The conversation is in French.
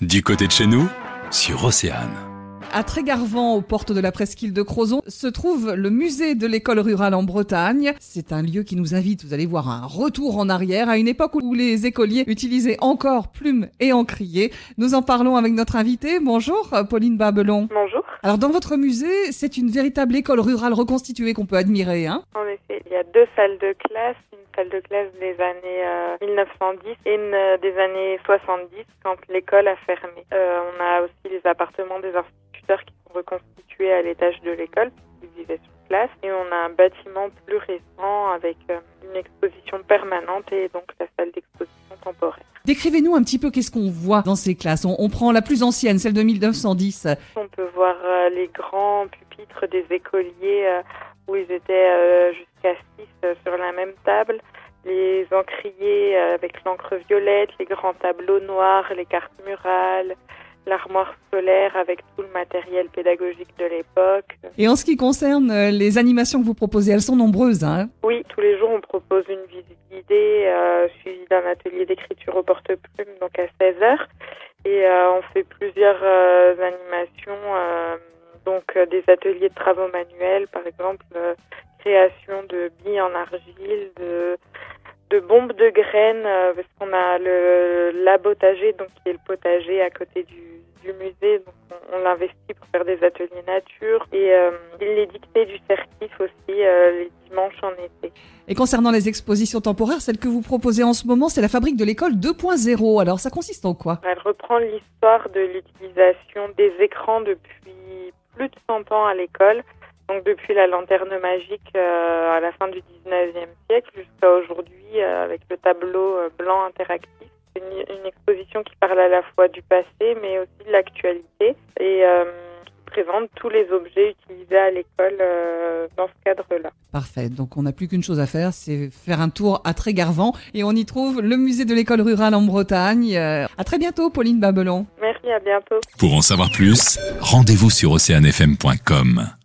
Du côté de chez nous, sur Océane. À Trégarvan, aux portes de la presqu'île de Crozon, se trouve le musée de l'école rurale en Bretagne. C'est un lieu qui nous invite, vous allez voir, à un retour en arrière, à une époque où les écoliers utilisaient encore plumes et encriers. Nous en parlons avec notre invitée. Bonjour, Pauline Babelon. Bonjour. Alors, dans votre musée, c'est une véritable école rurale reconstituée qu'on peut admirer, hein En effet, il y a deux salles de classe, une salle de classe des années euh, 1910 et une euh, des années 70 quand l'école a fermé. Euh, on a aussi les appartements des instituteurs qui sont reconstitués à l'étage de l'école, qui vivaient sur place. Et on a un bâtiment plus récent avec euh, une exposition permanente et donc la salle d'exposition temporaire. Décrivez-nous un petit peu qu'est-ce qu'on voit dans ces classes. On, on prend la plus ancienne, celle de 1910. On peut voir euh, les grands pupitres des écoliers euh, où ils étaient euh, jusqu'à 6 sur la même table, les encriers euh, avec l'encre violette, les grands tableaux noirs, les cartes murales, l'armoire scolaire avec tout le matériel pédagogique de l'époque. Et en ce qui concerne euh, les animations que vous proposez, elles sont nombreuses. Hein Oui, tous les jours on propose une visite guidée euh, suivie d'un atelier d'écriture au porte-plume, donc à 16h. Et euh, on fait plusieurs euh, animations, euh, donc euh, des ateliers de travaux manuels, par exemple, euh, création de billes en argile, de, de bombes de graines, euh, parce qu'on a le labotager, donc qui est le potager à côté du, du musée, donc on, on l'investit pour faire des ateliers nature, et euh, les dictées du certif aussi, euh, les dimanches en été. Et concernant les expositions temporaires, celle que vous proposez en ce moment, c'est la fabrique de l'école 2.0. Alors, ça consiste en quoi? Elle reprend l'histoire de l'utilisation des écrans depuis plus de 100 ans à l'école, donc depuis la lanterne magique euh, à la fin du 19e siècle jusqu'à aujourd'hui euh, avec le tableau euh, blanc interactif. Une, une exposition qui parle à la fois du passé mais aussi de l'actualité et qui présente tous les objets utilisés à l'école dans ce cadre-là. Parfait. Donc, on n'a plus qu'une chose à faire, c'est faire un tour à Trégarvan. Et on y trouve le musée de l'école rurale en Bretagne. À très bientôt, Pauline Babelon. Pour en savoir plus, rendez-vous sur oceanfm.com.